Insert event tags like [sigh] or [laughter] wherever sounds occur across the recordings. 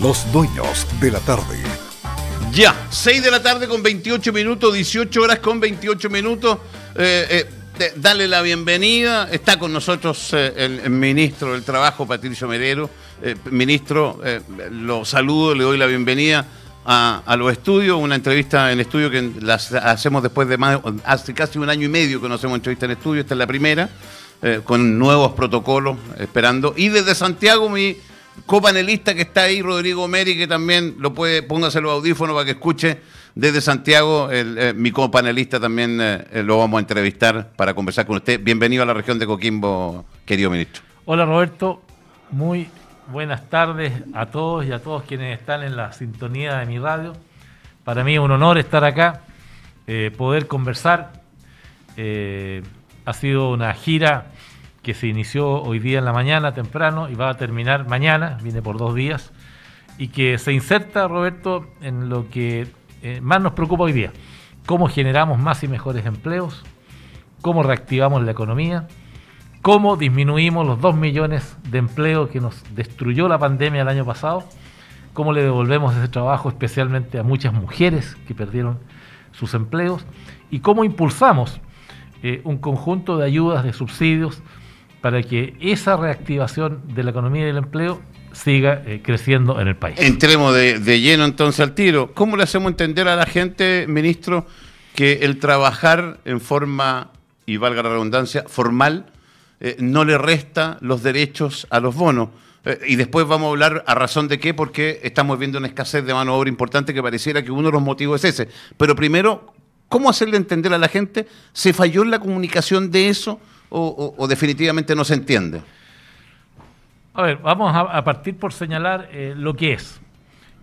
Los dueños de la tarde. Ya, 6 de la tarde con 28 minutos, 18 horas con 28 minutos. Eh, eh, dale la bienvenida. Está con nosotros eh, el, ministro del Trabajo, Patricio Merero. ministro, lo saludo, le doy la bienvenida a, los estudios. Una entrevista en estudio que las hacemos después de más, hace casi un año y medio que no hacemos entrevista en estudio. Esta es la primera, con nuevos protocolos esperando. Y desde Santiago, mi copanelista que está ahí, Rodrigo Meri, que también lo puede, póngase los audífonos para que escuche desde Santiago. El, eh, mi copanelista también eh, eh, lo vamos a entrevistar para conversar con usted. Bienvenido a la región de Coquimbo, querido ministro. Hola Roberto, muy buenas tardes a todos y a todos quienes están en la sintonía de mi radio. Para mí es un honor estar acá, poder conversar. ha sido una gira que se inició hoy día en la mañana temprano y va a terminar mañana, viene por dos días, y que se inserta, Roberto, en lo que eh, más nos preocupa hoy día, cómo generamos más y mejores empleos, cómo reactivamos la economía, cómo disminuimos los dos millones de empleos que nos destruyó la pandemia el año pasado, cómo le devolvemos ese trabajo especialmente a muchas mujeres que perdieron sus empleos y cómo impulsamos eh, un conjunto de ayudas, de subsidios, para que esa reactivación de la economía y del empleo siga eh, creciendo en el país. Entremos de, lleno entonces al tiro. ¿Cómo le hacemos entender a la gente, ministro, que el trabajar en forma, y valga la redundancia, formal, eh, no le resta los derechos a los bonos? Eh, y después vamos a hablar a razón de qué, porque estamos viendo una escasez de mano de obra importante que pareciera que uno de los motivos es ese. Pero primero, ¿cómo hacerle entender a la gente? ¿Se falló en la comunicación de eso? O, definitivamente no se entiende? A ver, vamos a, partir por señalar eh, lo que es.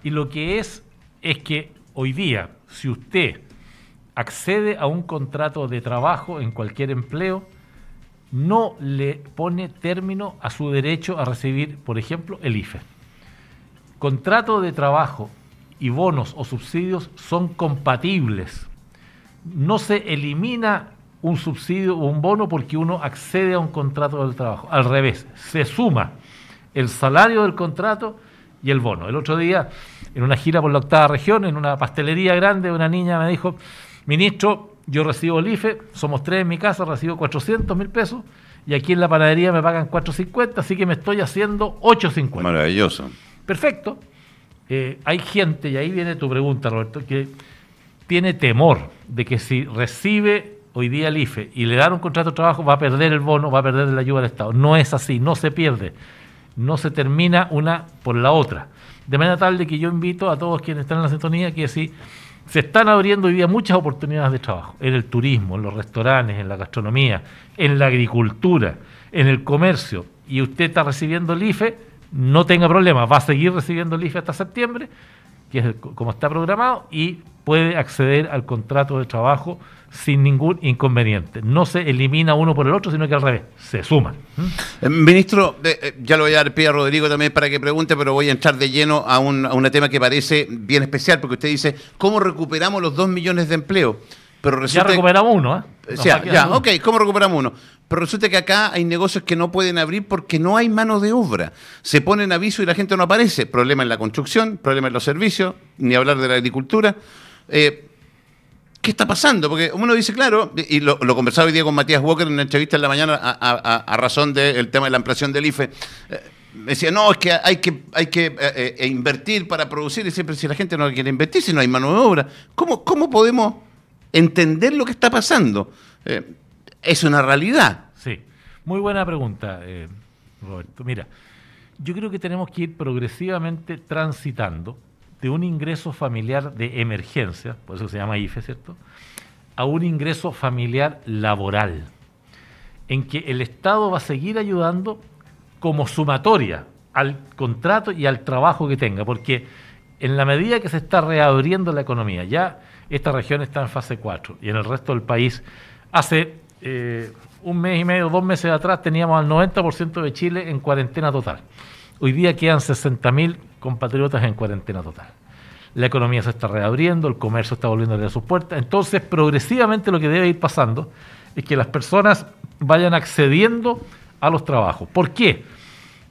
Y lo que es es que hoy día, si usted accede a un contrato de trabajo en cualquier empleo, no le pone término a su derecho a recibir, por ejemplo, el IFE. Contrato de trabajo y bonos o subsidios son compatibles. No se elimina un subsidio o un bono porque uno accede a un contrato del trabajo. Al revés, se suma el salario del contrato y el bono. El otro día, en una gira por la octava región, en una pastelería grande, una niña me dijo, ministro, yo recibo el IFE, somos tres en mi casa, recibo 400 mil pesos y aquí en la panadería me pagan 450, así que me estoy haciendo 850. Maravilloso. Perfecto. Eh, hay gente, y ahí viene tu pregunta, Roberto, que tiene temor de que si recibe hoy día el IFE y le dan un contrato de trabajo, va a perder el bono, va a perder la ayuda del Estado. No es así, no se pierde. No se termina una por la otra. De manera tal de que yo invito a todos quienes están en la sintonía que si se están abriendo hoy día muchas oportunidades de trabajo, en el turismo, en los restaurantes, en la gastronomía, en la agricultura, en el comercio, y usted está recibiendo el IFE, no tenga problema, va a seguir recibiendo el IFE hasta septiembre, que es como está programado, y puede acceder al contrato de trabajo sin ningún inconveniente. No se elimina uno por el otro, sino que al revés, se suman. Eh, ministro, eh, ya lo voy a dar pie a Rodrigo también para que pregunte, pero voy a entrar de lleno a un, a tema que parece bien especial, porque usted dice, ¿cómo recuperamos los dos millones de empleos? Pero ya recuperamos uno, ¿eh? ya, ya ok, ¿cómo recuperamos uno? Pero resulta que acá hay negocios que no pueden abrir porque no hay mano de obra. Se ponen aviso y la gente no aparece. Problema en la construcción, problema en los servicios, ni hablar de la agricultura. Eh, ¿Qué está pasando? Porque uno dice, claro, y lo, conversaba hoy día con Matías Walker en una entrevista en la mañana a, razón del tema de la ampliación del IFE. Eh, decía, no, es que hay que, hay que eh, invertir para producir, y siempre si la gente no quiere invertir, si no hay mano de obra. ¿Cómo, cómo podemos entender lo que está pasando? es una realidad. Sí, muy buena pregunta, Roberto. Mira, yo creo que tenemos que ir progresivamente transitando de un ingreso familiar de emergencia, por eso se llama IFE, ¿cierto? A un ingreso familiar laboral, en que el Estado va a seguir ayudando como sumatoria al contrato y al trabajo que tenga, porque en la medida que se está reabriendo la economía, ya esta región está en fase 4 y en el resto del país, hace eh, un mes y medio, dos meses atrás teníamos al 90% de Chile en cuarentena total. Hoy día quedan 60.000 compatriotas en cuarentena total. La economía se está reabriendo, el comercio está volviendo a abrir sus puertas. Entonces, progresivamente lo que debe ir pasando es que las personas vayan accediendo a los trabajos. ¿Por qué?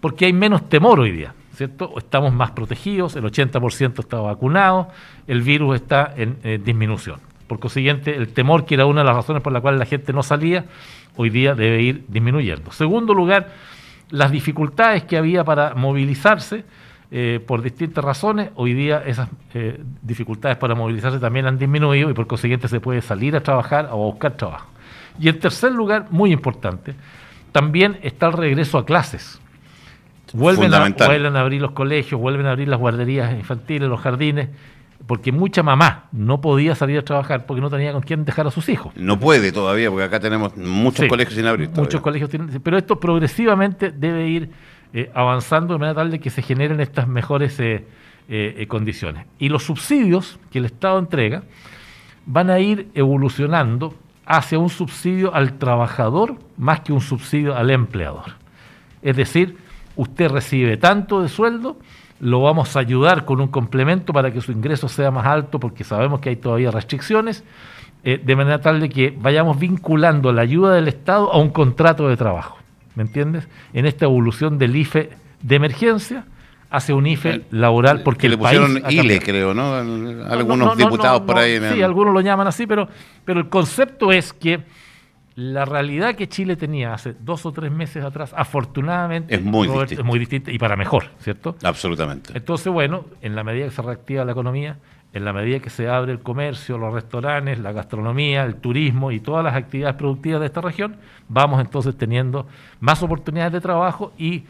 Porque hay menos temor hoy día. Estamos más protegidos, el 80% está vacunado, el virus está en disminución. Por consiguiente, el temor, que era una de las razones por las cuales la gente no salía, hoy día debe ir disminuyendo. Segundo lugar, las dificultades que había para movilizarse eh, por distintas razones, hoy día esas eh, dificultades para movilizarse también han disminuido y por consiguiente se puede salir a trabajar o a buscar trabajo. Y en tercer lugar, muy importante, también está el regreso a clases. Vuelven a, vuelven a abrir los colegios, vuelven a abrir las guarderías infantiles, los jardines, porque mucha mamá no podía salir a trabajar porque no tenía con quién dejar a sus hijos. No puede todavía, porque acá tenemos muchos colegios sin abrir. Muchos colegios tienen, pero esto progresivamente debe ir eh, avanzando de manera tal de que se generen estas mejores eh, eh, condiciones. Y los subsidios que el Estado entrega van a ir evolucionando hacia un subsidio al trabajador más que un subsidio al empleador. Es decir, usted recibe tanto de sueldo lo vamos a ayudar con un complemento para que su ingreso sea más alto, porque sabemos que hay todavía restricciones, eh, de manera tal de que vayamos vinculando la ayuda del Estado a un contrato de trabajo, ¿me entiendes? En esta evolución del IFE de emergencia hacia un IFE laboral, porque le pusieron ILE, creo, ¿no? Algunos diputados por ahí. sí, algunos lo llaman así, pero, pero el concepto es que la realidad que Chile tenía hace dos o tres meses atrás, afortunadamente, es muy, distinta. es muy distinta y para mejor, ¿cierto? Absolutamente. Entonces, bueno, en la medida que se reactiva la economía, en la medida que se abre el comercio, los restaurantes, la gastronomía, el turismo y todas las actividades productivas de esta región, vamos entonces teniendo más oportunidades de trabajo y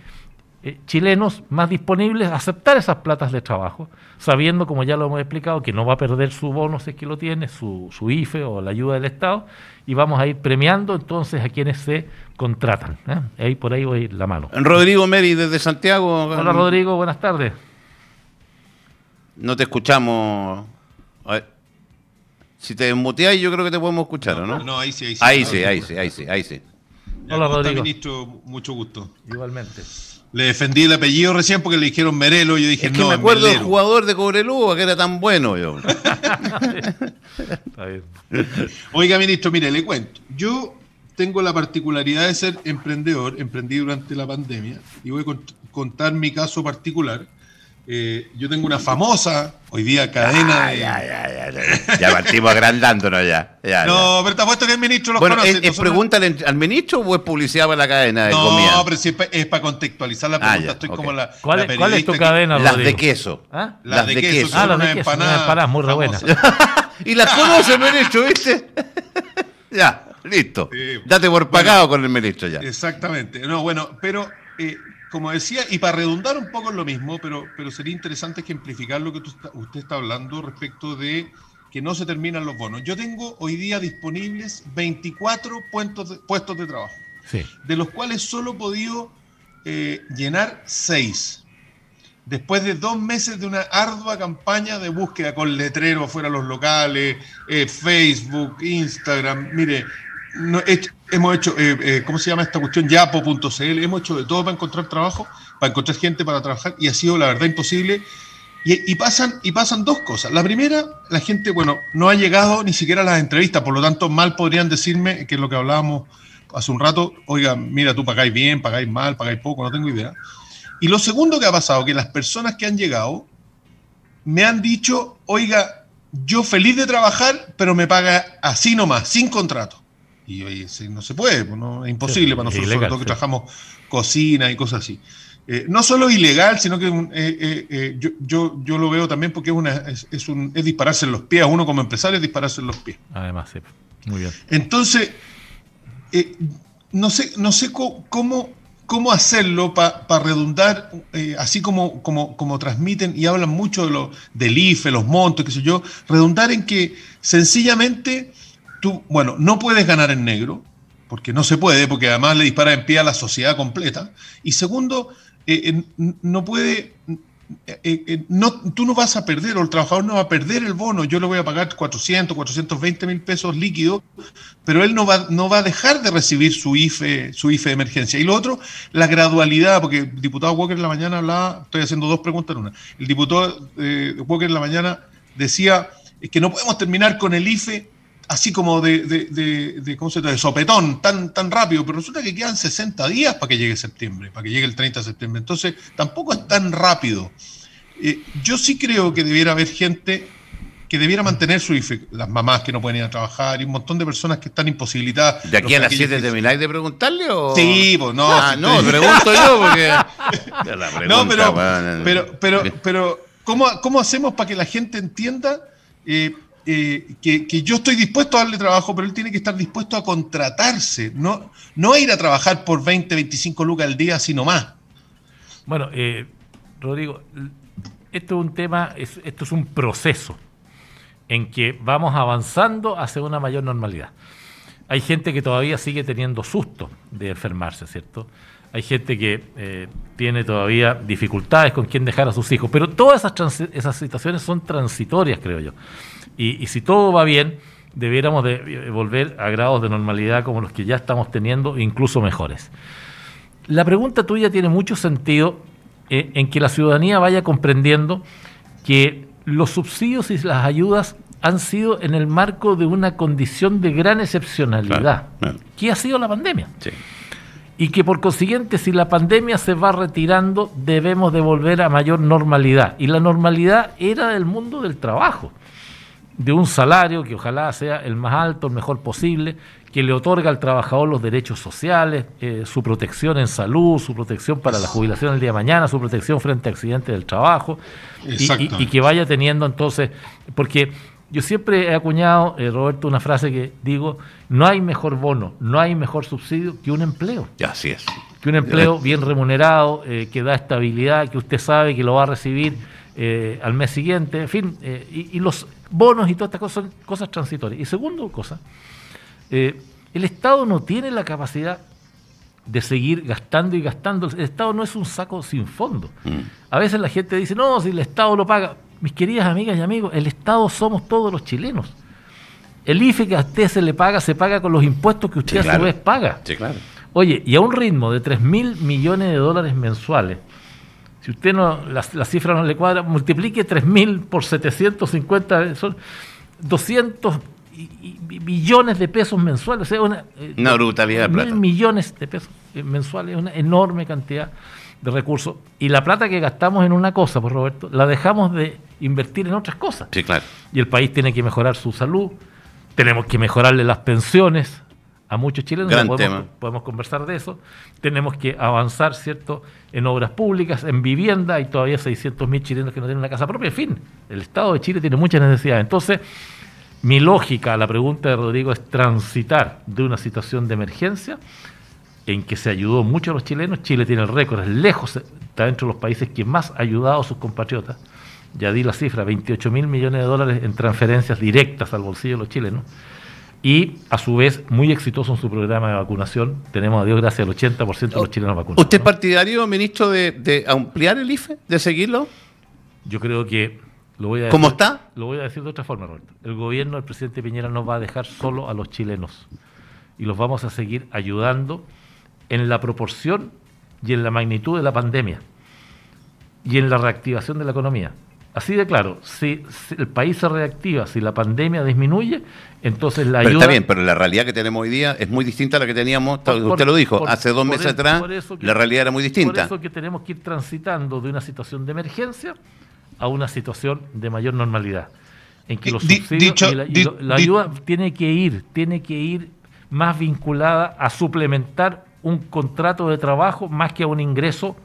eh, chilenos más disponibles a aceptar esas platas de trabajo, sabiendo, como ya lo hemos explicado, que no va a perder su bono si es que lo tiene, su, su IFE o la ayuda del Estado, y vamos a ir premiando entonces a quienes se contratan. ¿eh? Ahí por ahí voy la mano. Rodrigo Meri desde Santiago. Hola Rodrigo, buenas tardes. No te escuchamos. Si te desmuteáis, yo creo que te podemos escuchar, no, ¿no? ahí sí, ahí sí. Ahí sí, ahí sí, ahí sí, ahí sí. Hola Rodrigo. ministro, mucho gusto. Igualmente. Le defendí el apellido recién porque le dijeron Merelo y yo dije, es que no, me acuerdo del jugador de Cobreloa que era tan bueno yo. [laughs] Oiga, ministro, mire, le cuento. Yo tengo la particularidad de ser emprendedor, emprendí durante la pandemia y voy a contar mi caso particular. Eh, yo tengo una famosa, hoy día, cadena de... Ya, ya, ya, ya partimos agrandándonos ya. no, pero te apuesto que el ministro lo conoce. ¿Es, es pregunta al ministro o es publicidad para la cadena de no, comida? No, pero sí es, para contextualizar la ah, pregunta. Estoy como la, ¿Cuál, ¿Cuál, es tu cadena, Las de queso. ¿Ah? Las, de, queso. Ah, las de queso. Empanadas, empanadas muy re buenas. [laughs] y las conoce el ministro, ¿viste? [laughs] ya, listo. Date por pagado con el ministro ya. Exactamente. No, bueno, pero... Eh, como decía, y para redundar un poco en lo mismo, pero, pero sería interesante ejemplificar lo que usted está hablando respecto de que no se terminan los bonos. Yo tengo hoy día disponibles 24 puestos de, puestos de trabajo, de los cuales solo he podido eh, llenar 6. Después de dos meses de una ardua campaña de búsqueda con letreros fuera de los locales, eh, Facebook, Instagram, mire, no, hemos hecho, eh, eh, ¿cómo se llama esta cuestión? Yapo.cl, hemos hecho de todo para encontrar trabajo, para encontrar gente para trabajar y ha sido la verdad imposible. Y, pasan, y pasan dos cosas. La primera, la gente, bueno, no ha llegado ni siquiera a las entrevistas, por lo tanto, mal podrían decirme, que es lo que hablábamos hace un rato, oiga, mira, tú pagáis bien, pagáis mal, pagáis poco, no tengo idea. Y lo segundo que ha pasado, que las personas que han llegado me han dicho, oiga, yo feliz de trabajar, pero me paga así nomás, sin contrato. Y hoy no se puede, pues, no, es imposible para nosotros, sobre todo que trabajamos cocina y cosas así. Eh, no solo ilegal, sino que eh, eh, yo, yo, yo, lo veo también porque es, una, es, un, es dispararse en los pies, uno como empresario es dispararse en los pies. Además, sí. Muy bien. Entonces, no sé, no sé cómo, cómo hacerlo para redundar, así como, como, como transmiten y hablan mucho de lo, del IFE, los montos, qué sé yo, redundar en que sencillamente tú, bueno, no puedes ganar en negro, porque no se puede, porque además le dispara en pie a la sociedad completa. Y segundo, eh, no puede, eh, eh, no, tú no vas a perder, o el trabajador no va a perder el bono, yo le voy a pagar 400, 420 mil pesos líquidos, pero él no va, no va a dejar de recibir su IFE, su IFE de emergencia. Y lo otro, la gradualidad, porque el diputado Walker en la mañana hablaba, estoy haciendo dos preguntas en una, el diputado Walker en la mañana decía que no podemos terminar con el IFE así como de, de, ¿cómo se de sopetón, tan, tan rápido, pero resulta que quedan 60 días para que llegue septiembre, para que llegue el 30 de septiembre. Entonces, tampoco es tan rápido. Eh, yo sí creo que debiera haber gente que debiera mantener su IFE, las mamás que no pueden ir a trabajar y un montón de personas que están imposibilitadas. ¿De aquí a las 7 termináis de preguntarle o...? Sí, pues no. Ah, no, pregunto yo porque... [laughs] no, pero, pero, pero, pero, ¿cómo, ¿cómo hacemos para que la gente entienda eh, eh, que, yo estoy dispuesto a darle trabajo, pero él tiene que estar dispuesto a contratarse, no, no a ir a trabajar por 20, 25 lucas al día, sino más. Bueno, eh, Rodrigo, esto es un tema, esto es un proceso en que vamos avanzando hacia una mayor normalidad. Hay gente que todavía sigue teniendo susto de enfermarse, ¿cierto? Hay gente que eh, tiene todavía dificultades con quién dejar a sus hijos, pero todas esas, esas situaciones son transitorias, creo yo. Y, si todo va bien, debiéramos de eh, volver a grados de normalidad como los que ya estamos teniendo, incluso mejores. La pregunta tuya tiene mucho sentido eh, en que la ciudadanía vaya comprendiendo que los subsidios y las ayudas han sido en el marco de una condición de gran excepcionalidad, que ha sido la pandemia. Y que por consiguiente, si la pandemia se va retirando, debemos de volver a mayor normalidad. Y la normalidad era del mundo del trabajo de un salario que ojalá sea el más alto, el mejor posible, que le otorga al trabajador los derechos sociales, eh, su protección en salud, su protección para la jubilación el día de mañana, su protección frente a accidentes del trabajo, y, que vaya teniendo entonces, porque yo siempre he acuñado, eh, Roberto, una frase que digo, no hay mejor bono, no hay mejor subsidio que un empleo. Así es. Que un empleo bien remunerado, eh, que da estabilidad, que usted sabe que lo va a recibir al mes siguiente, en fin, y los bonos y todas estas cosas son cosas transitorias. Y segundo cosa, eh, el Estado no tiene la capacidad de seguir gastando y gastando. El Estado no es un saco sin fondo. Mm. A veces la gente dice, no, si el Estado lo paga. Mis queridas amigas y amigos, el Estado somos todos los chilenos. El IFE que a usted se le paga, se paga con los impuestos que usted a su vez paga. Sí, claro. Oye, y a un ritmo de 3 mil millones de dólares mensuales, si usted no, la, cifra no le cuadra, multiplique 3.000 por 750, son 200 billones de pesos mensuales. una, una brutalidad de plata. millones de pesos mensuales, una enorme cantidad de recursos. Y la plata que gastamos en una cosa, pues Roberto, la dejamos de invertir en otras cosas. Sí, claro. Y el país tiene que mejorar su salud, tenemos que mejorarle las pensiones, a muchos chilenos, podemos, conversar de eso. Tenemos que avanzar, ¿cierto?, en obras públicas, en vivienda, hay todavía 600.000 chilenos que no tienen una casa propia, en fin, el Estado de Chile tiene muchas necesidades. Entonces, mi lógica a la pregunta de Rodrigo es transitar de una situación de emergencia en que se ayudó mucho a los chilenos, Chile tiene el récord, es lejos, está dentro de los países que más ha ayudado a sus compatriotas, ya di la cifra, 28 mil millones de dólares en transferencias directas al bolsillo de los chilenos, y a su vez muy exitoso en su programa de vacunación. Tenemos a Dios gracias al 80% de los chilenos vacunados. ¿Usted es partidario, ministro, de, ampliar el IFE, de seguirlo? Yo creo que lo voy a ¿Cómo está? Lo voy a decir de otra forma, Roberto. El gobierno del presidente Piñera no va a dejar solo a los chilenos y los vamos a seguir ayudando en la proporción y en la magnitud de la pandemia y en la reactivación de la economía. Así de claro, si, el país se reactiva, si la pandemia disminuye, entonces la pero ayuda... Está bien, pero la realidad que tenemos hoy día es muy distinta a la que teníamos, usted lo dijo, hace dos meses atrás la realidad era muy distinta. Por eso que tenemos que ir transitando de una situación de emergencia a una situación de mayor normalidad, en que los subsidios y la, ayuda tiene que ir, tiene que ir más vinculada a suplementar un contrato de trabajo más que a un ingreso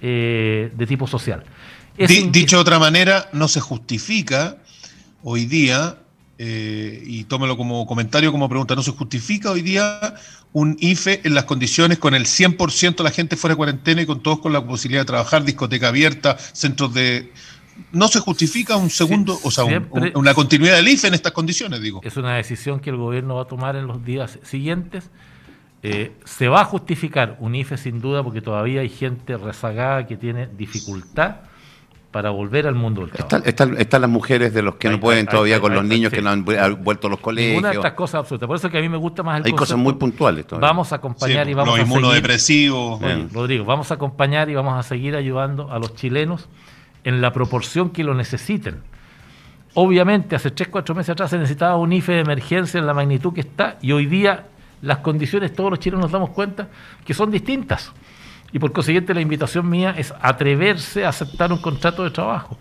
eh, de tipo social dicho de otra manera, no se justifica hoy día, eh, y tómelo como comentario, como pregunta, no se justifica hoy día un IFE en las condiciones con el 100% de la gente fuera de cuarentena y con todos con la posibilidad de trabajar, discoteca abierta, centros de... No se justifica un segundo, o sea, una continuidad del IFE en estas condiciones, digo. Es una decisión que el gobierno va a tomar en los días siguientes. Eh, se va a justificar un IFE sin duda porque todavía hay gente rezagada que tiene dificultad para volver al mundo del trabajo. Están, las mujeres de los que no pueden todavía con los niños que no han vuelto a los colegios. Una de estas cosas absolutas. Por eso que a mí me gusta más el Hay cosas muy puntuales todavía. Vamos a acompañar y vamos a seguir. inmunodepresivos. Rodrigo, vamos a acompañar y vamos a seguir ayudando a los chilenos en la proporción que lo necesiten. Obviamente, hace 3, 4 meses atrás se necesitaba un IFE de emergencia en la magnitud que está y hoy día las condiciones, todos los chilenos nos damos cuenta que son distintas. Y por consiguiente, la invitación mía es atreverse a aceptar un contrato de trabajo.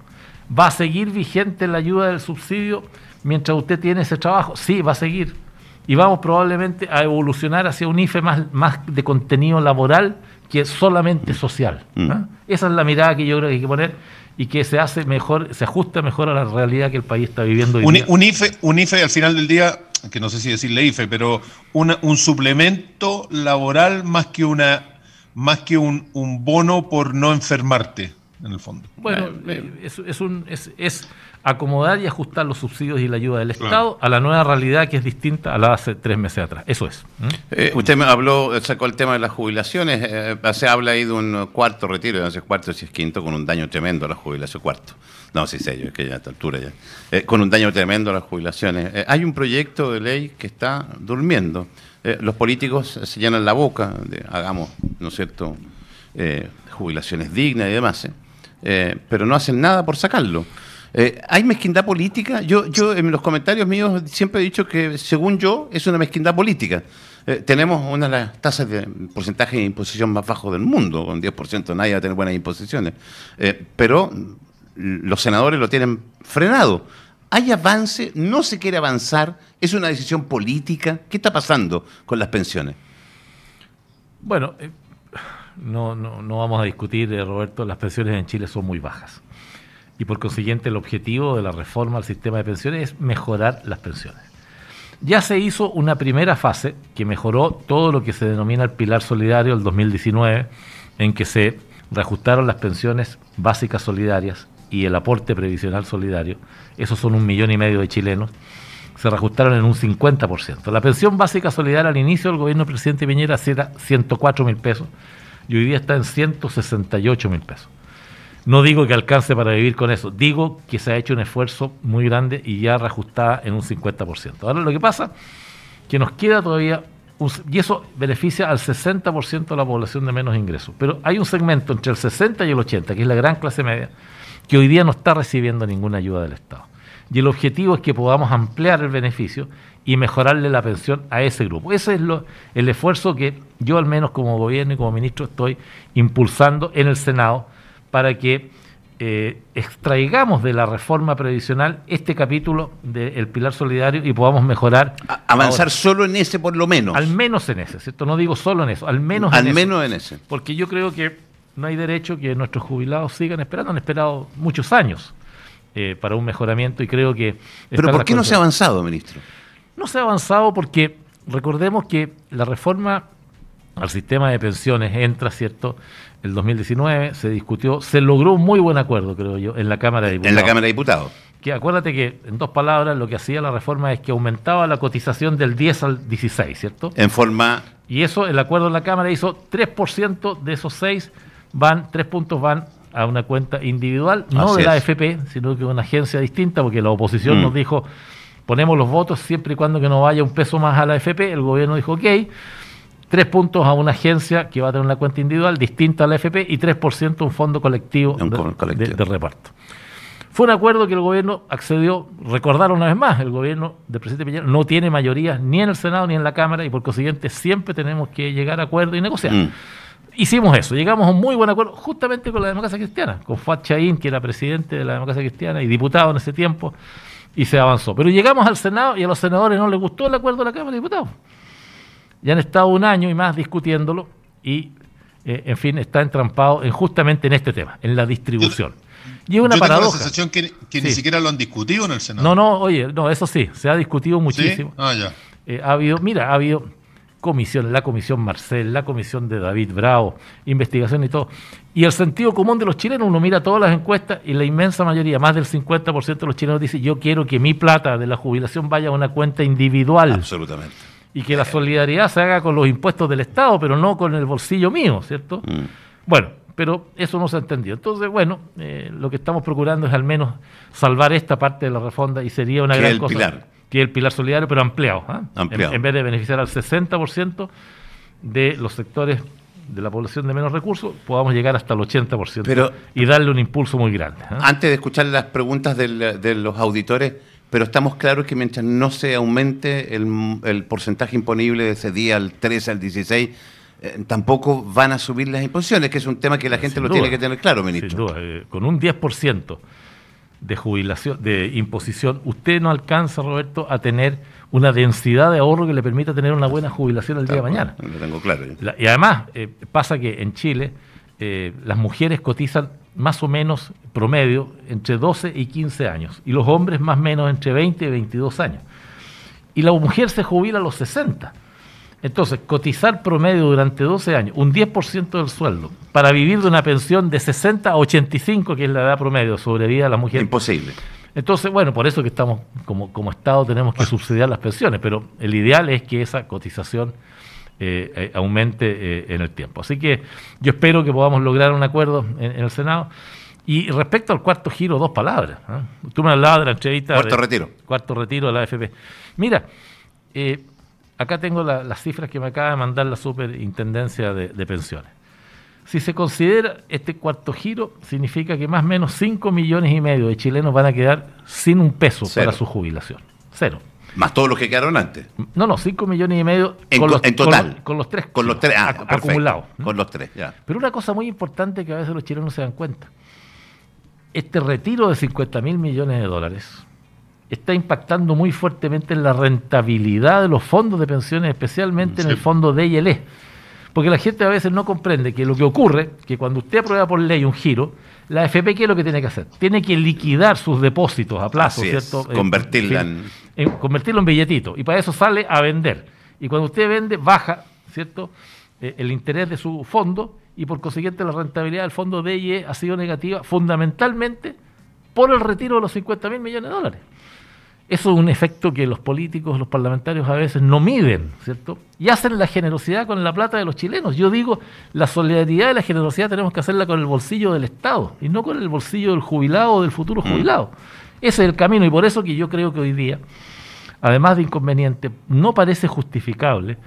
¿Va a seguir vigente la ayuda del subsidio mientras usted tiene ese trabajo? Sí, va a seguir. Y vamos probablemente a evolucionar hacia un IFE más, más de contenido laboral que solamente social. Mm. ¿ah? Esa es la mirada que yo creo que hay que poner y que se hace mejor, se ajusta mejor a la realidad que el país está viviendo hoy Un, día. un IFE, un IFE al final del día, que no sé si decirle IFE, pero una- un suplemento laboral más que una más que un, un bono por no enfermarte, en el fondo. Bueno, Eh, es, es un, es, es acomodar y ajustar los subsidios y la ayuda del Claro. Estado a la nueva realidad que es distinta a la de hace tres meses atrás. Eso es. Eh, usted me habló, sacó el tema de las jubilaciones. eh, se habla ahí de un cuarto retiro, no sé cuarto si es quinto, con un daño tremendo a la jubilación. Cuarto. No, sí, sé yo, es que ya a esta altura ya. Eh, con un daño tremendo a las jubilaciones. Eh, hay un proyecto de ley que está durmiendo. Eh, los políticos se llenan la boca de hagamos, ¿no es cierto?, eh, jubilaciones dignas y demás, ¿eh? Pero no hacen nada por sacarlo. ¿Hay mezquindad política? Yo, yo en los comentarios míos siempre he dicho que, según yo, es una mezquindad política. Tenemos una de las tasas de porcentaje de imposición más bajo del mundo, con 10% nadie va a tener buenas imposiciones. Pero los senadores lo tienen frenado. ¿Hay avance? ¿No se quiere avanzar? ¿Es una decisión política? ¿Qué está pasando con las pensiones? Bueno, eh, no, vamos a discutir, eh, Roberto, las pensiones en Chile son muy bajas. Y por consiguiente el objetivo de la reforma al sistema de pensiones es mejorar las pensiones. Ya se hizo una primera fase que mejoró todo lo que se denomina el pilar solidario del 2019, en que se reajustaron las pensiones básicas solidarias y el aporte previsional solidario. Esos son un millón y medio de chilenos. Se reajustaron en un 50%. La pensión básica solidaria al inicio del gobierno del presidente Piñera era 104 mil pesos y hoy día está en 168 mil pesos. No digo que alcance para vivir con eso, digo que se ha hecho un esfuerzo muy grande y ya reajustada en un 50%. Ahora lo que pasa que nos queda todavía, y eso beneficia al 60% de la población de menos ingresos, pero hay un segmento entre el 60 y el 80, que es la gran clase media, que hoy día no está recibiendo ninguna ayuda del Estado. Y el objetivo es que podamos ampliar el beneficio y mejorarle la pensión a ese grupo. Ese es lo, el esfuerzo que yo al menos como gobierno y como ministro estoy impulsando en el Senado para que eh, extraigamos de la reforma previsional este capítulo del pilar solidario y podamos mejorar. A- avanzar ahora. solo en ese por lo menos. Al menos en ese, ¿cierto? No digo solo en eso, al menos Al en menos en ese. Porque yo creo que no hay derecho que nuestros jubilados sigan esperando, han esperado muchos años eh, para un mejoramiento y creo que... Pero ¿por qué no se ha avanzado, ministro? No se ha avanzado porque recordemos que la reforma al sistema de pensiones entra, ¿cierto? El 2019 se discutió, se logró un muy buen acuerdo, creo yo, en la Cámara de Diputados. En la Cámara de Diputados. Que acuérdate que, en dos palabras, lo que hacía la reforma es que aumentaba la cotización del 10 al 16, ¿cierto? En forma. Y eso, el acuerdo en la Cámara hizo 3% de esos 6 van, 3 puntos van a una cuenta individual, no Así de la es. AFP, sino que una agencia distinta, porque la oposición Mm. nos dijo, ponemos los votos siempre y cuando que no vaya un peso más a la AFP, el gobierno dijo, ok, 3 puntos a una agencia que va a tener una cuenta individual distinta a la AFP y 3% a un fondo colectivo, Un co- colectivo. de- de reparto. Fue un acuerdo que el gobierno accedió, recordar una vez más, el gobierno del presidente Piñera no tiene mayoría ni en el Senado ni en la Cámara y por consiguiente siempre tenemos que llegar a acuerdo y negociar. Mm. Hicimos eso, llegamos a un muy buen acuerdo justamente con la democracia cristiana, con Fuad Chaín, que era presidente de la democracia cristiana y diputado en ese tiempo, y se avanzó. Pero llegamos al Senado y a los senadores no les gustó el acuerdo de la Cámara de Diputados. Ya han estado un año y más discutiéndolo y, eh, en fin, está entrampado en, justamente en este tema, en la distribución. Y es una Yo tengo la paradoja. sensación que, que ni siquiera lo han discutido en el Senado. No, no, oye, no, eso sí, se ha discutido ¿Sí? muchísimo. Ah, ya. Eh, ha habido, mira, ha habido comisiones, la comisión Marcel, la comisión de David Bravo, investigación y todo. Y el sentido común de los chilenos, uno mira todas las encuestas y la inmensa mayoría, más del 50% de los chilenos dice, yo quiero que mi plata de la jubilación vaya a una cuenta individual Absolutamente. y que la solidaridad se haga con los impuestos del Estado, pero no con el bolsillo mío, ¿cierto? Mm. Bueno, pero eso no se ha entendido. Entonces, bueno, eh, lo que estamos procurando es al menos salvar esta parte de la reforma y sería una Que es gran el cosa. pilar. Que es el pilar solidario, pero ampliado. ¿ah? Ampliado. En, en vez de beneficiar al 60% de los sectores de la población de menos recursos, podamos llegar hasta el 80% y darle un impulso muy grande. ¿eh? Antes de escuchar las preguntas de los auditores, pero estamos claros que mientras no se aumente el, porcentaje imponible de ese día al 13, al 16, eh, tampoco van a subir las imposiciones, que es un tema que la gente lo tiene que tener claro, ministro. Sin duda, eh, con un 10% de jubilación, de imposición, usted no alcanza, Roberto, a tener una densidad de ahorro que le permita tener una buena jubilación el día de mañana. Lo tengo claro. y además, eh, pasa que en Chile eh, las mujeres cotizan más o menos promedio entre 12 y 15 años, y los hombres más o menos entre 20 y 22 años. Y la mujer se jubila a los 60. Entonces, cotizar promedio durante 12 años, un 10% del sueldo, para vivir de una pensión de 60 a 85, que es la edad promedio sobre vida de la mujer. Imposible. Entonces, bueno, por eso que estamos, como, como Estado, tenemos que subsidiar las pensiones, pero el ideal es que esa cotización eh, eh, aumente eh, en el tiempo. Así que yo espero que podamos lograr un acuerdo en, el Senado. Y respecto al cuarto giro, dos palabras. Tú me hablabas de la entrevista. Cuarto retiro. Cuarto retiro de la AFP. Mira, acá tengo las cifras que me acaba de mandar la Superintendencia de Pensiones. Si se considera este cuarto giro, significa que más o menos 5 millones y medio de chilenos van a quedar sin un peso para su jubilación. Cero. Más todos los que quedaron antes. No, no, 5 millones y medio en, total. Con, los tres. Con los tres, ah, acumulados. Con los tres, ya. Pero una cosa muy importante que a veces los chilenos no se dan cuenta. Este retiro de 50 mil millones de dólares está impactando muy fuertemente en la rentabilidad de los fondos de pensiones, especialmente en el fondo DILE porque la gente a veces no comprende que lo que ocurre, que cuando usted aprueba por ley un giro, la FP, ¿qué es lo que tiene que hacer? Tiene que liquidar sus depósitos a plazo, ¿cierto? convertirla en, Convertirlo en billetito. Y para eso sale a vender. Y cuando usted vende, baja, ¿cierto? Eh, el interés de su fondo y por consiguiente la rentabilidad del fondo DIE ha sido negativa fundamentalmente por el retiro de los 50 mil millones de dólares. Eso es un efecto que los políticos, los parlamentarios a veces no miden, ¿cierto? Y hacen la generosidad con la plata de los chilenos. Yo digo, la solidaridad y la generosidad tenemos que hacerla con el bolsillo del Estado y no con el bolsillo del jubilado o del futuro mm. jubilado. Ese es el camino y por eso que yo creo que hoy día, además de inconveniente, no parece justificable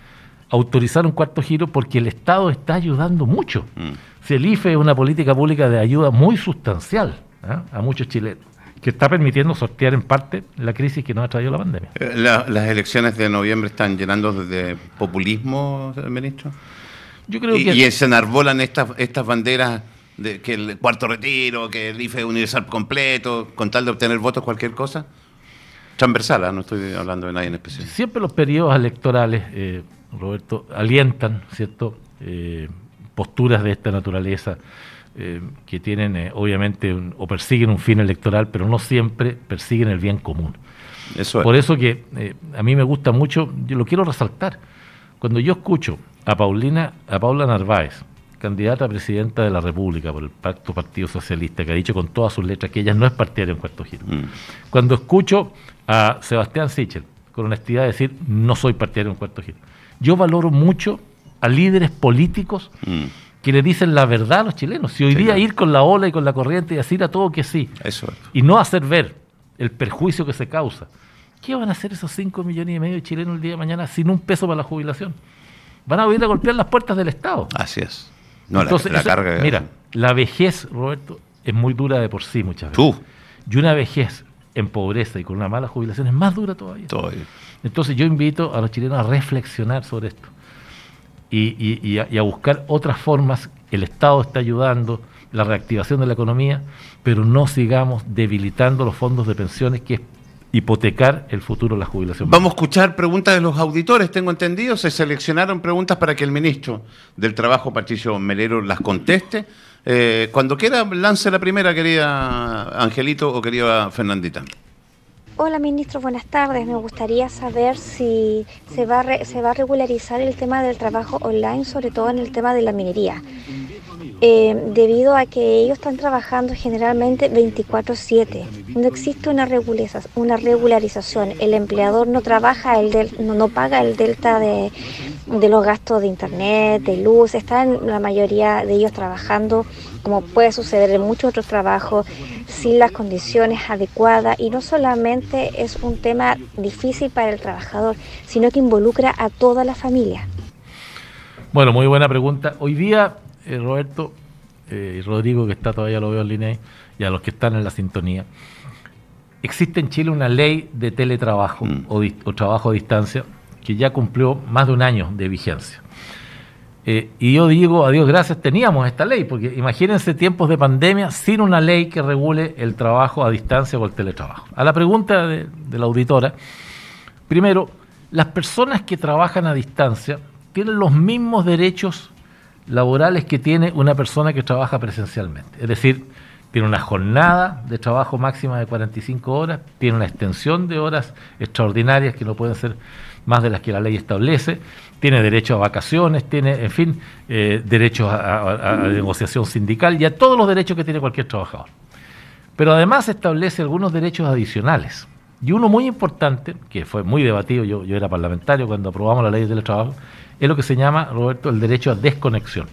autorizar un cuarto giro porque el Estado está ayudando mucho. Mm. Si el IFE es una política pública de ayuda muy sustancial ¿eh? a muchos chilenos que está permitiendo sortear en parte la crisis que nos ha traído la pandemia. Eh, ¿Las elecciones de noviembre están llenando de populismo, ministro? Yo creo y, que... Y se enarbolan estas, estas banderas de que el cuarto retiro, que el IFE universal completo, con tal de obtener votos, cualquier cosa. Transversal, ¿ah? no estoy hablando de nadie en especial. Siempre los periodos electorales, eh, Roberto, alientan, ¿cierto?, eh, posturas de esta naturaleza eh, que tienen eh, obviamente o persiguen un fin electoral, pero no siempre persiguen el bien común. Eso Por eso que eh, a mí me gusta mucho, yo lo quiero resaltar, cuando yo escucho a Paulina, a Paula Narváez, candidata a presidenta de la República por el Pacto Partido Socialista, que ha dicho con todas sus letras que ella no es partidaria en cuarto giro. Mm. Cuando escucho a Sebastián Sichel, con honestidad decir, no soy partidario en cuarto giro. Yo valoro mucho a líderes políticos mm que le dicen la verdad a los chilenos. Si hoy día ir con la ola y con la corriente y decir a todo que sí, Eso. y no hacer ver el perjuicio que se causa, ¿qué van a hacer esos 5 millones y medio de chilenos el día de mañana sin un peso para la jubilación? Van a ir a golpear las puertas del Estado. Así es. Entonces, la, carga... Mira, la vejez, Roberto, es muy dura de por sí muchas veces. Y una vejez en pobreza y con una mala jubilación es más dura todavía. todavía. Entonces yo invito a los chilenos a reflexionar sobre esto y, a, buscar otras formas. El Estado está ayudando, la reactivación de la economía, pero no sigamos debilitando los fondos de pensiones, que es hipotecar el futuro de la jubilación. Vamos a escuchar preguntas de los auditores, tengo entendido. Se seleccionaron preguntas para que el ministro del Trabajo, Patricio Melero, las conteste. Eh, cuando quiera, lance la primera, querida Angelito o querida Fernandita. Hola ministro, buenas tardes. Me gustaría saber si se va, a se va a regularizar el tema del trabajo online, sobre todo en el tema de la minería. Eh, debido a que ellos están trabajando generalmente 24/7. No existe una, regularización, una regularización. El empleador no trabaja, el no, no, paga el delta de, de los gastos de internet, de luz. Están la mayoría de ellos trabajando, como puede suceder en muchos otros trabajos, sin las condiciones adecuadas. Y no solamente es un tema difícil para el trabajador, sino que involucra a toda la familia. Bueno, muy buena pregunta. Hoy día, eh, Roberto eh, y Rodrigo, que está todavía lo veo en línea, y a los que están en la sintonía, existe en Chile una ley de teletrabajo Mm. o, o trabajo a distancia que ya cumplió más de un año de vigencia. Eh, y yo digo, a Dios gracias, teníamos esta ley, porque imagínense tiempos de pandemia sin una ley que regule el trabajo a distancia o el teletrabajo. A la pregunta de, de la auditora, primero, las personas que trabajan a distancia tienen los mismos derechos laborales que tiene una persona que trabaja presencialmente. Es decir, tiene una jornada de trabajo máxima de 45 horas, tiene una extensión de horas extraordinarias que no pueden ser más de las que la ley establece, tiene derecho a vacaciones, tiene, en fin, eh, derechos a, negociación sindical y a todos los derechos que tiene cualquier trabajador. Pero además establece algunos derechos adicionales. Y uno muy importante, que fue muy debatido, yo, yo era parlamentario cuando aprobamos la ley de teletrabajo, es lo que se llama, Roberto, el derecho a desconexión.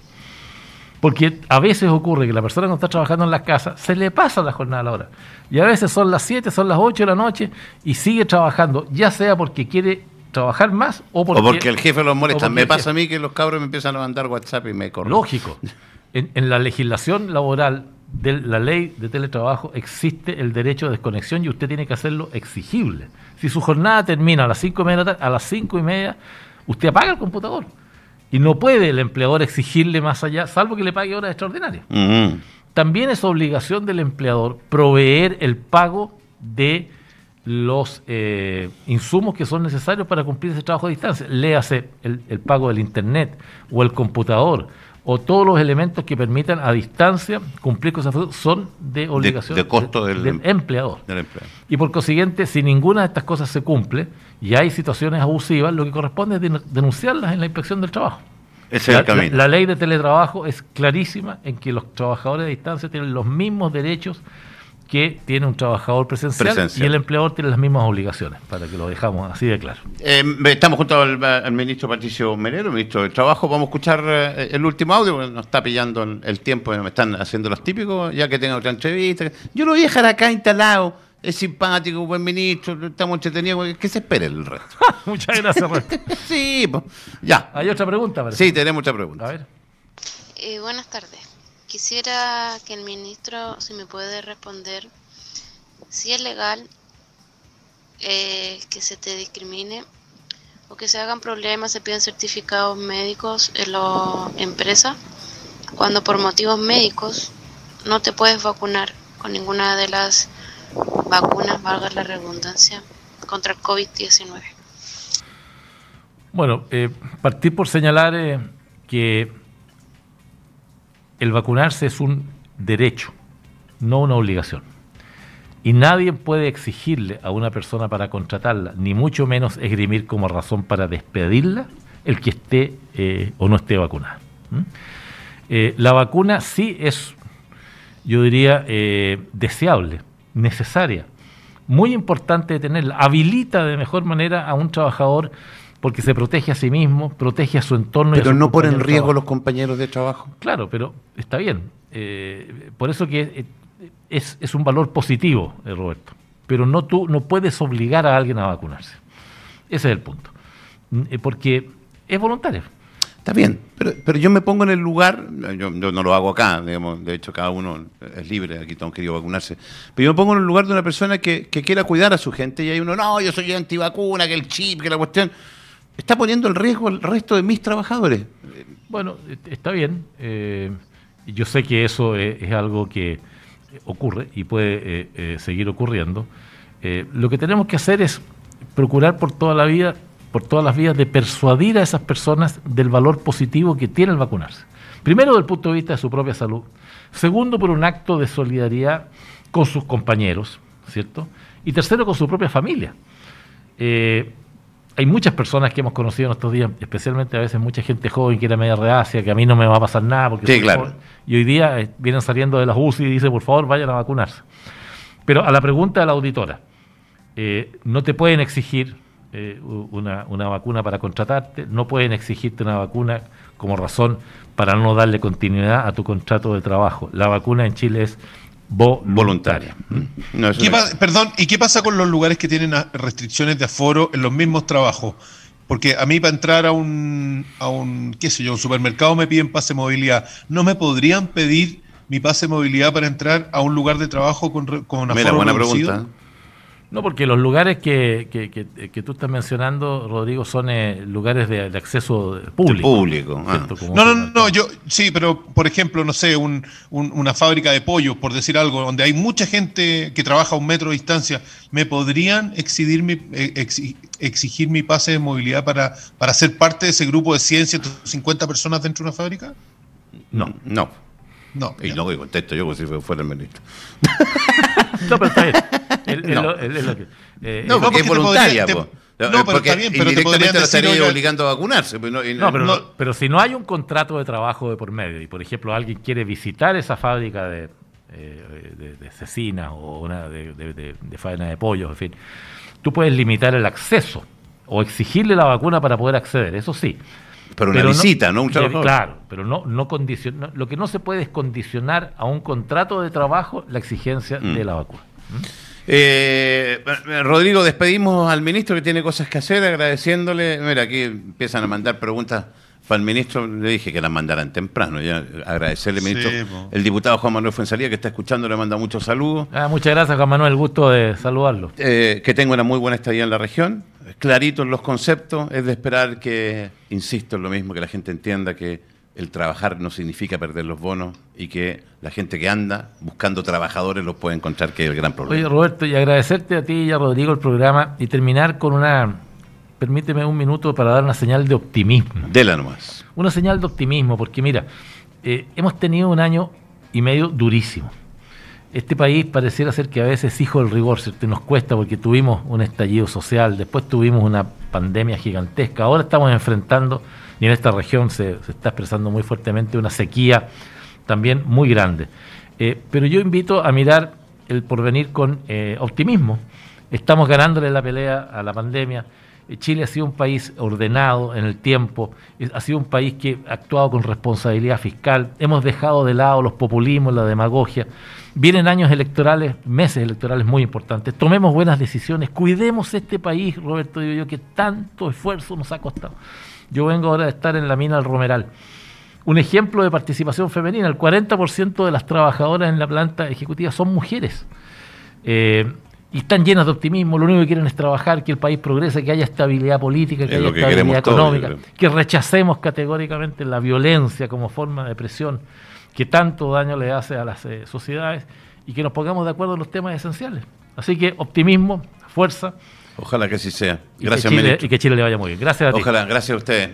Porque a veces ocurre que la persona que está trabajando en las casas se le pasa la jornada a la hora. Y a veces son las 7, son las 8 de la noche y sigue trabajando, ya sea porque quiere trabajar más o porque, o porque el jefe los molesta. Me pasa a mí que los cabros me empiezan a mandar WhatsApp y me corren. Lógico. [laughs] En, en la legislación laboral de la ley de teletrabajo existe el derecho de desconexión y usted tiene que hacerlo exigible. Si su jornada termina a las cinco y media, de la tarde, a las cinco y media, usted apaga el computador. Y no puede el empleador exigirle más allá, salvo que le pague horas extraordinarias. También es obligación del empleador proveer el pago de los eh, insumos que son necesarios para cumplir ese trabajo a distancia. Léase el, el pago del internet o el computador o todos los elementos que permitan a distancia cumplir con esa función son de obligación de costo del- empleador. Del. Y por consiguiente, si ninguna de estas cosas se cumple y hay situaciones abusivas, lo que corresponde es den- denunciarlas en la inspección del trabajo. Ese es el la- camino. la ley de teletrabajo es clarísima en que los trabajadores a distancia tienen los mismos derechos que tiene un trabajador presencial, Presencial. y el empleador tiene las mismas obligaciones, para que lo dejamos así de claro. Eh, estamos junto al, al ministro Patricio Merero, ministro del Trabajo. Vamos a escuchar eh, el último audio, porque nos está pillando el, tiempo, me están haciendo los típicos, ya que tengo otra entrevista. Yo lo voy a dejar acá instalado, es simpático, buen ministro, estamos entretenidos, que se espere el resto. [laughs] Muchas gracias, [laughs] sí, pues, ya. Hay otra pregunta, parece. Sí, tenemos otra A pregunta. ver. Eh, buenas tardes. Quisiera que el ministro, si me puede responder, si es legal eh, que se te discrimine o que se hagan problemas, se piden certificados médicos en las empresas, cuando por motivos médicos no te puedes vacunar con ninguna de las vacunas, valga la redundancia, contra el COVID-19. Bueno, eh, partir por señalar eh, que el vacunarse es un derecho, no una obligación. Y nadie puede exigirle a una persona para contratarla, ni mucho menos esgrimir como razón para despedirla el que esté eh, o no esté vacunada. Eh, la vacuna sí es, yo diría, eh, deseable, necesaria, muy importante tenerla. Habilita de mejor manera a un trabajador porque se protege a sí mismo, protege a su entorno. y a Pero no ponen en riesgo trabajo. los compañeros de trabajo. Claro, pero está bien. Eh, por eso que eh, es, es un valor positivo, eh, Roberto. Pero no tú no puedes obligar a alguien a vacunarse. Ese es el punto. Mm, Porque es voluntario. Está bien, pero, pero yo me pongo en el lugar, yo, yo no lo hago acá, digamos, de hecho cada uno es libre, aquí todos han querido vacunarse, pero yo me pongo en el lugar de una persona que, que quiera cuidar a su gente y hay uno, no, yo soy antivacuna, que el chip, que la cuestión, está poniendo en riesgo al resto de mis trabajadores. Bueno, está bien. eh, yo sé que eso eh, es algo que ocurre y puede eh, eh, seguir ocurriendo. Lo que tenemos que hacer es procurar por toda la vida, por todas las vías, de persuadir a esas personas del valor positivo que tiene el vacunarse. Primero, desde el punto de vista de su propia salud. Segundo, por un acto de solidaridad con sus compañeros, ¿cierto? Y tercero, con su propia familia. Eh, hay muchas personas que hemos conocido en estos días, especialmente a veces mucha gente joven que era media reacia, que a mí no me va a pasar nada. Porque Sí, claro. joven. Y hoy día eh, vienen saliendo de las UCI y dicen, por favor, vayan a vacunarse. Pero a la pregunta de la auditora, eh, no te pueden exigir eh, una, una vacuna para contratarte, no pueden exigirte una vacuna como razón para no darle continuidad a tu contrato de trabajo. La vacuna en Chile es voluntaria. Voluntaria. No, eso ¿Qué no pa- perdón, ¿y qué pasa con los lugares que tienen restricciones de aforo en los mismos trabajos? Porque a mí para entrar a un, a un, qué sé yo, un supermercado me piden pase de movilidad. ¿No me podrían pedir mi pase de movilidad para entrar a un lugar de trabajo con, con Mira, buena pregunta. No, porque los lugares que, que, tú estás mencionando, Rodrigo, son eh, lugares de, acceso público. público. Ah. No, no, no, yo sí, pero por ejemplo, no sé, un, una fábrica de pollos, por decir algo, donde hay mucha gente que trabaja a un metro de distancia, ¿me podrían exigir mi, eh, exigir mi pase de movilidad para, para ser parte de ese grupo de 100, 150 personas dentro de una fábrica? No, no. No. Y no contesto yo como si fuera el ministro. [laughs] no, pero está bien. no. Eh, no, porque, es voluntaria. no, pero está bien, pero te podrían decir, estaría obligando a vacunarse. Pues no, pero, pero, si no hay un contrato de trabajo de por medio y, por ejemplo, alguien quiere visitar esa fábrica de, eh, de, de cecina o una de, de, de faena de pollos, en fin, tú puedes limitar el acceso o exigirle la vacuna para poder acceder, eso sí. Pero una visita, ¿no? Un Claro, pero no, no lo que no se puede es condicionar a un contrato de trabajo la exigencia mm. de la vacuna. ¿Mm? Eh, Rodrigo, despedimos al ministro que tiene cosas que hacer, agradeciéndole. Mira, aquí empiezan a mandar preguntas para el ministro. Le dije que las mandaran temprano. Ya agradecerle, ministro. el diputado Juan Manuel Fuensalía, que está escuchando, le manda muchos saludos. Ah, muchas gracias, Juan Manuel. Gusto de saludarlo. Eh, que tenga una muy buena estadía en la región clarito en los conceptos, es de esperar que, insisto en lo mismo, que la gente entienda que el trabajar no significa perder los bonos y que la gente que anda buscando trabajadores los puede encontrar, que es el gran problema. Oye, Roberto, y agradecerte a ti y a Rodrigo el programa y terminar con una, permíteme un minuto para dar una señal de optimismo. Dela nomás. Una señal de optimismo, porque mira, eh, hemos tenido un año y medio durísimo este país pareciera ser que a veces hijo del rigor, ¿cierto? nos cuesta porque tuvimos un estallido social, después tuvimos una pandemia gigantesca, ahora estamos enfrentando, y en esta región se, está expresando muy fuertemente, una sequía también muy grande. Eh, pero yo invito a mirar el porvenir con eh, optimismo. Estamos ganándole la pelea a la pandemia. Eh, Chile ha sido un país ordenado en el tiempo, ha sido un país que ha actuado con responsabilidad fiscal, hemos dejado de lado los populismos, la demagogia. Vienen años electorales, meses electorales muy importantes. Tomemos buenas decisiones, cuidemos este país, Roberto, digo yo, que tanto esfuerzo nos ha costado. Yo vengo ahora de estar en la mina del Romeral. Un ejemplo de participación femenina, el 40% de las trabajadoras en la planta ejecutiva son mujeres. Eh, y están llenas de optimismo, lo único que quieren es trabajar, que el país progrese, que haya estabilidad política, que haya estabilidad económica, que rechacemos categóricamente la violencia como forma de presión que tanto daño le hace a las eh, sociedades y que nos pongamos de acuerdo en los temas esenciales. Así que optimismo, fuerza. Ojalá que así sea. Gracias, y que Chile, Y que Chile le vaya muy bien. Gracias a ti. Ojalá, gracias a usted.